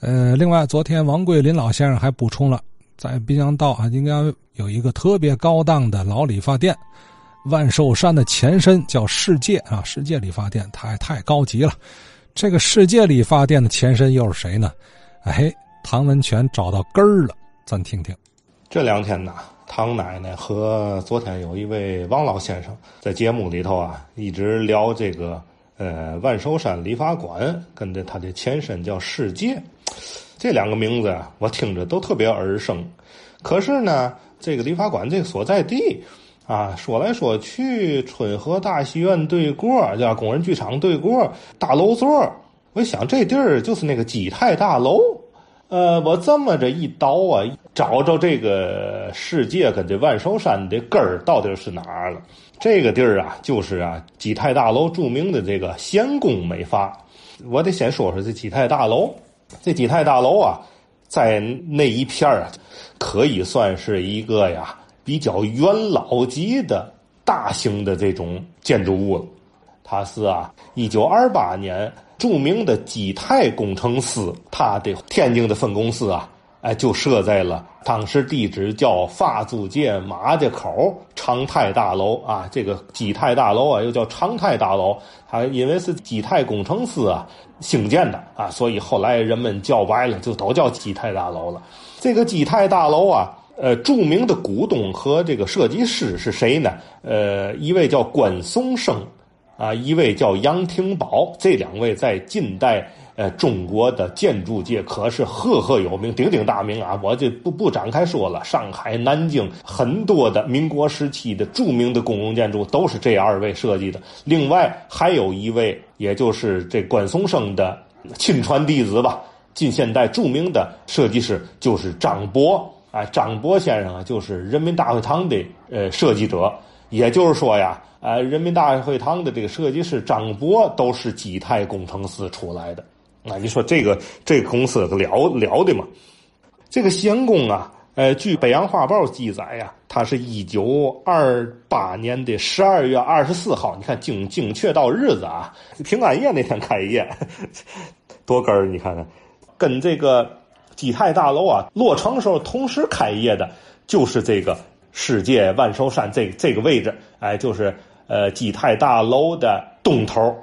呃，另外，昨天王桂林老先生还补充了，在滨江道啊，应该有一个特别高档的老理发店，万寿山的前身叫世界啊，世界理发店，太太高级了。这个世界理发店的前身又是谁呢？哎，唐文全找到根儿了，咱听听。这两天呢，唐奶奶和昨天有一位王老先生在节目里头啊，一直聊这个呃万寿山理发馆跟着它的前身叫世界，这两个名字啊，我听着都特别耳生。可是呢，这个理发馆这个所在地啊，说来说去，春和大戏院对过，叫工人剧场对过，大楼座我想这地儿就是那个基泰大楼。呃，我这么着一倒啊，找着这个世界跟这万寿山的根儿到底是哪儿了？这个地儿啊，就是啊基泰大楼著名的这个贤宫美发。我得先说说这基泰大楼。这基泰大楼啊，在那一片啊，可以算是一个呀比较元老级的大型的这种建筑物了。它是啊，一九二八年。著名的基泰工程师，他的天津的分公司啊，哎，就设在了当时地址叫法租界马家口长泰大楼啊。这个基泰大楼啊，又叫长泰大楼，它因为是基泰工程师啊兴建的啊，所以后来人们叫白了，就都叫基泰大楼了。这个基泰大楼啊，呃，著名的股东和这个设计师是谁呢？呃，一位叫关松生。啊，一位叫杨廷宝，这两位在近代呃中国的建筑界可是赫赫有名、鼎鼎大名啊！我就不不展开说了。上海、南京很多的民国时期的著名的公共建筑都是这二位设计的。另外还有一位，也就是这关松生的 亲传弟子吧，近现代著名的设计师就是张博啊。张博先生啊，就是人民大会堂的呃设计者。也就是说呀，呃，人民大会堂的这个设计师张博都是基泰工程师出来的。啊，你说这个这个公司了了的嘛？这个仙宫啊，呃，据《北洋画报》记载呀，它是一九二八年的十二月二十四号，你看精精确到日子啊，平安夜那天开业，多根儿，你看看，跟这个基泰大楼啊落成时候同时开业的，就是这个。世界万寿山这这个位置，哎，就是呃基泰大楼的东头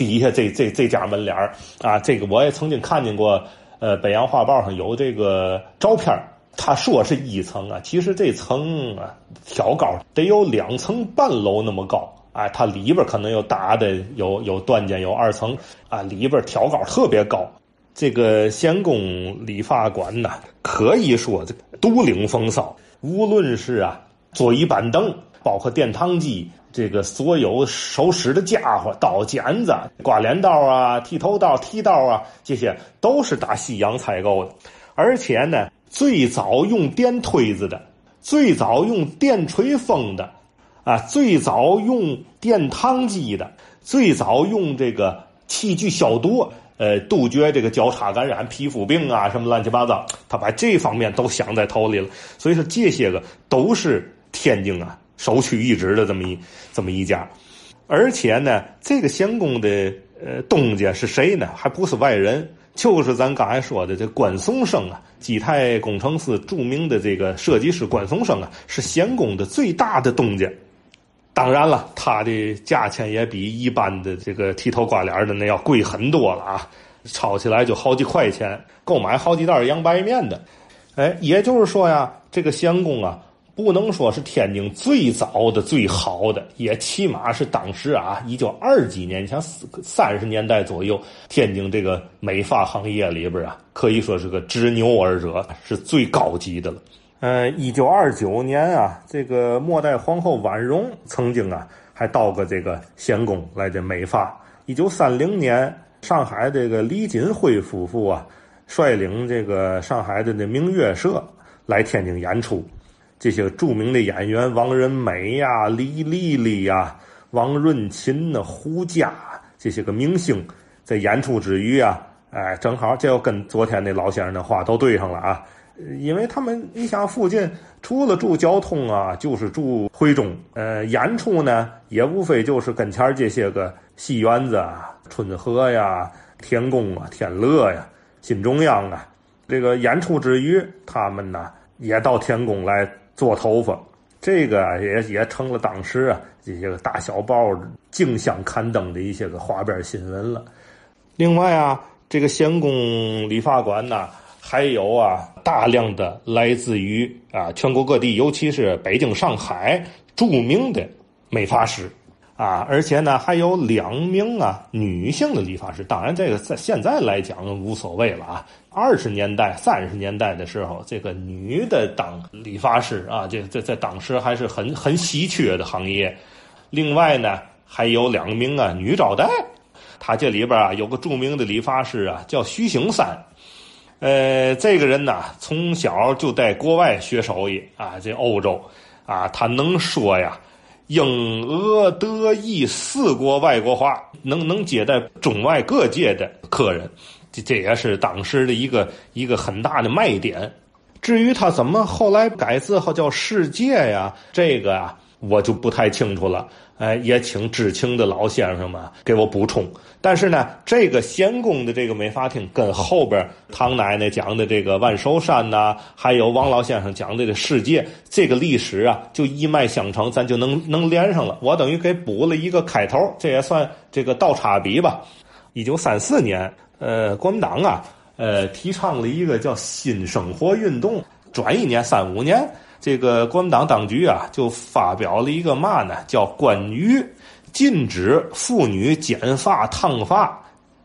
底下这这这家门脸啊，这个我也曾经看见过，呃，北洋画报上有这个照片他说是一层啊，其实这层啊挑高得有两层半楼那么高，哎，它里边可能有大的有有断间有二层啊，里边挑高特别高。这个仙宫理发馆呢，可以说这独领风骚。无论是啊，桌椅板凳，包括殿堂机，这个所有手使的家伙，刀剪子、刮脸刀啊、剃头刀、剃刀啊，这些都是打西洋采购的。而且呢，最早用电推子的，最早用电吹风的，啊，最早用电烫机的，最早用这个器具消毒。呃，杜绝这个交叉感染、皮肤病啊，什么乱七八糟，他把这方面都想在头里了。所以说，这些个都是天津啊首屈一指的这么一这么一家。而且呢，这个仙宫的呃东家是谁呢？还不是外人，就是咱刚才说的这关松生啊，基泰工程师著名的这个设计师关松生啊，是仙宫的最大的东家。当然了，它的价钱也比一般的这个剃头刮脸的那要贵很多了啊，抄起来就好几块钱，购买好几袋洋白面的。哎，也就是说呀，这个仙宫啊，不能说是天津最早的、最好的，也起码是当时啊，一九二几年，像四三十年代左右，天津这个美发行业里边啊，可以说是个执牛耳者，是最高级的了。呃，一九二九年啊，这个末代皇后婉容曾经啊，还到过这个仙宫来这美发。一九三零年，上海这个李锦辉夫妇啊，率领这个上海的那明月社来天津演出。这些著名的演员王仁美呀、李丽丽呀、王润琴呐、胡佳这些个明星，在演出之余啊，哎，正好这要跟昨天那老先生的话都对上了啊。因为他们，你想附近除了住交通啊，就是住徽中。呃，演出呢也无非就是跟前这些个戏园子啊，春和呀、天宫啊、天乐呀，新中央啊。这个演出之余，他们呢也到天宫来做头发，这个也也成了当时啊这些个大小报竞相刊登的一些个花边新闻了。另外啊，这个仙宫理发馆呢，还有啊大量的来自于啊全国各地，尤其是北京、上海著名的美发师。啊，而且呢，还有两名啊女性的理发师。当然，这个在现在来讲无所谓了啊。二十年代、三十年代的时候，这个女的当理发师啊，这这在当时还是很很稀缺的行业。另外呢，还有两名啊女招待。他这里边啊有个著名的理发师啊，叫徐兴三。呃，这个人呢，从小就在国外学手艺啊，这欧洲啊，他能说呀。英、俄、德、意四国外国话，能能接待中外各界的客人，这这也是当时的一个一个很大的卖点。至于他怎么后来改字号叫世界呀，这个啊，我就不太清楚了。哎，也请知情的老先生们给我补充。但是呢，这个仙公的这个美发厅跟后边唐奶奶讲的这个万寿山呐，还有王老先生讲的这世界这个历史啊，就一脉相承，咱就能能连上了。我等于给补了一个开头，这也算这个倒插笔吧。一九三四年，呃，国民党啊，呃，提倡了一个叫新生活运动。转一年，三五年。这个国民党当局啊，就发表了一个嘛呢？叫关于禁止妇女剪发烫发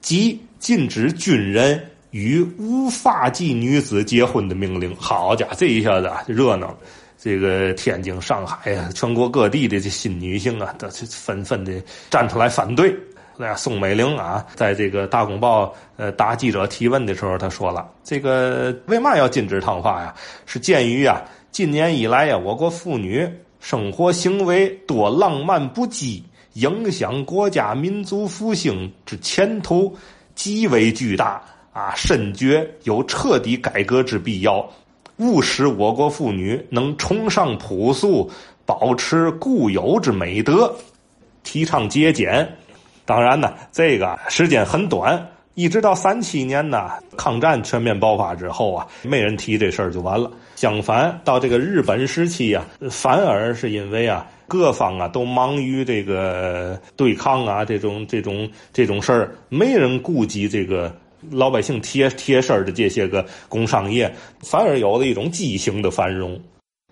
及禁止军人与无发髻女子结婚的命令。好家伙，这一下子热闹！这个天津、上海啊，全国各地的这新女性啊，都纷纷的站出来反对。那宋美龄啊，在这个《大公报》呃答记者提问的时候，他说了：“这个为嘛要禁止烫发呀？是鉴于啊。”近年以来呀，我国妇女生活行为多浪漫不羁，影响国家民族复兴之前途极为巨大啊！深觉有彻底改革之必要，务使我国妇女能崇尚朴素，保持固有之美德，提倡节俭。当然呢，这个时间很短。一直到三七年呢，抗战全面爆发之后啊，没人提这事儿就完了。相反，到这个日本时期啊，反而是因为啊，各方啊都忙于这个对抗啊，这种这种这种事儿，没人顾及这个老百姓贴贴身的这些个工商业，反而有了一种畸形的繁荣。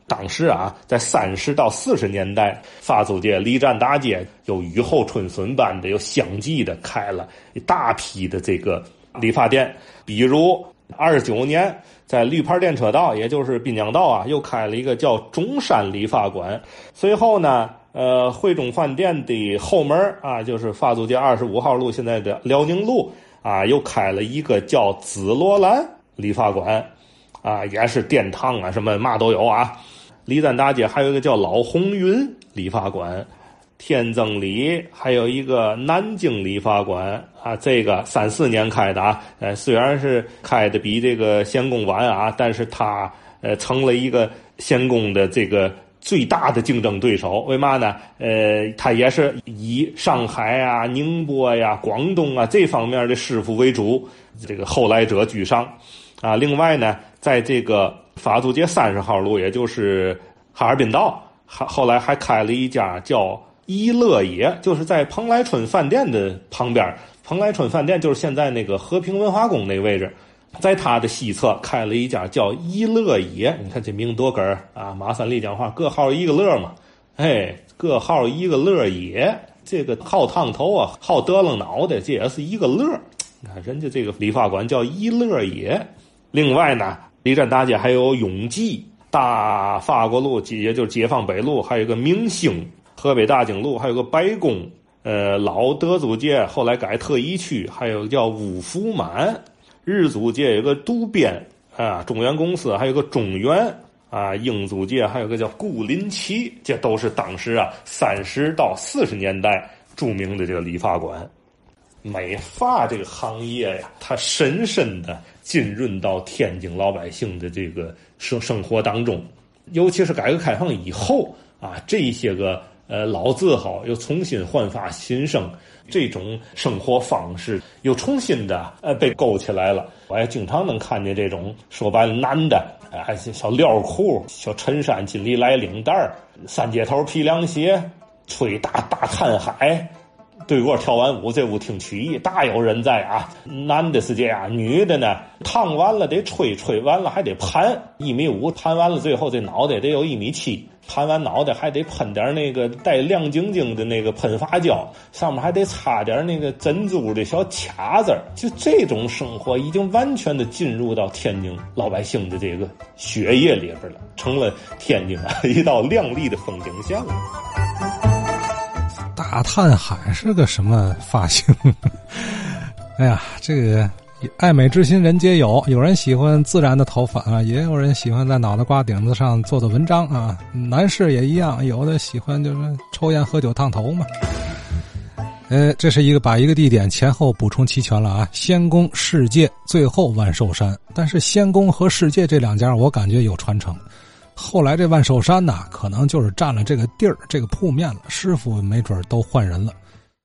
当时啊，在三十到四十年代，法租界、离站大街有雨后春笋般的，又相继的开了一大批的这个理发店。比如二十九年，在绿牌电车道，也就是滨江道啊，又开了一个叫中山理发馆。随后呢，呃，汇中饭店的后门啊，就是法租界二十五号路现在的辽宁路啊，又开了一个叫紫罗兰理发馆，啊，也是殿堂啊，什么嘛都有啊。李站大街还有一个叫老红云理发馆，天增里还有一个南京理发馆啊，这个三四年开的啊，呃，虽然是开的比这个仙宫晚啊，但是它呃成了一个仙宫的这个最大的竞争对手。为嘛呢？呃，他也是以上海啊、宁波呀、广东啊这方面的师傅为主，这个后来者居上啊。另外呢，在这个。法租界三十号路，也就是哈尔滨道，还后来还开了一家叫一乐野，就是在蓬莱春饭店的旁边。蓬莱春饭店就是现在那个和平文化宫那个位置，在它的西侧开了一家叫一乐野。你看这名多哏儿啊！马三立讲话，各号一个乐嘛，哎，各号一个乐野，这个好烫头啊，好得了脑袋，这也是一个乐。你看人家这个理发馆叫一乐野。另外呢。离站大街还有永济、大法国路，也就是解放北路，还有个明星；河北大经路还有个白宫，呃，老德租界后来改特一区，还有叫五福满；日租界有个都边啊，中原公司还有个中原啊，英租界还有个叫顾林奇，这都是当时啊三十到四十年代著名的这个理发馆。美发这个行业呀，它深深的浸润到天津老百姓的这个生生活当中，尤其是改革开放以后啊，这些个呃，老字号又重新焕发新生，这种生活方式又重新的呃被勾起来了。我也经常能看见这种说白了，男的哎，小料裤、小衬衫、金利来领带三接头皮凉鞋，吹大大看海。对过跳完舞，这屋听曲艺，大有人在啊！男的是这样，女的呢，烫完了得吹，吹完了还得盘，一米五盘完了，最后这脑袋得有一米七，盘完脑袋还得喷点那个带亮晶晶的那个喷发胶，上面还得插点那个珍珠的小卡子就这种生活，已经完全的进入到天津老百姓的这个血液里边了，成了天津啊 一道亮丽的风景线了。大探海是个什么发型？哎呀，这个爱美之心人皆有，有人喜欢自然的头发啊，也有人喜欢在脑袋瓜顶子上做做文章啊。男士也一样，有的喜欢就是抽烟喝酒烫头嘛。呃，这是一个把一个地点前后补充齐全了啊。仙宫、世界，最后万寿山。但是仙宫和世界这两家，我感觉有传承。后来这万寿山呢，可能就是占了这个地儿、这个铺面了。师傅没准都换人了。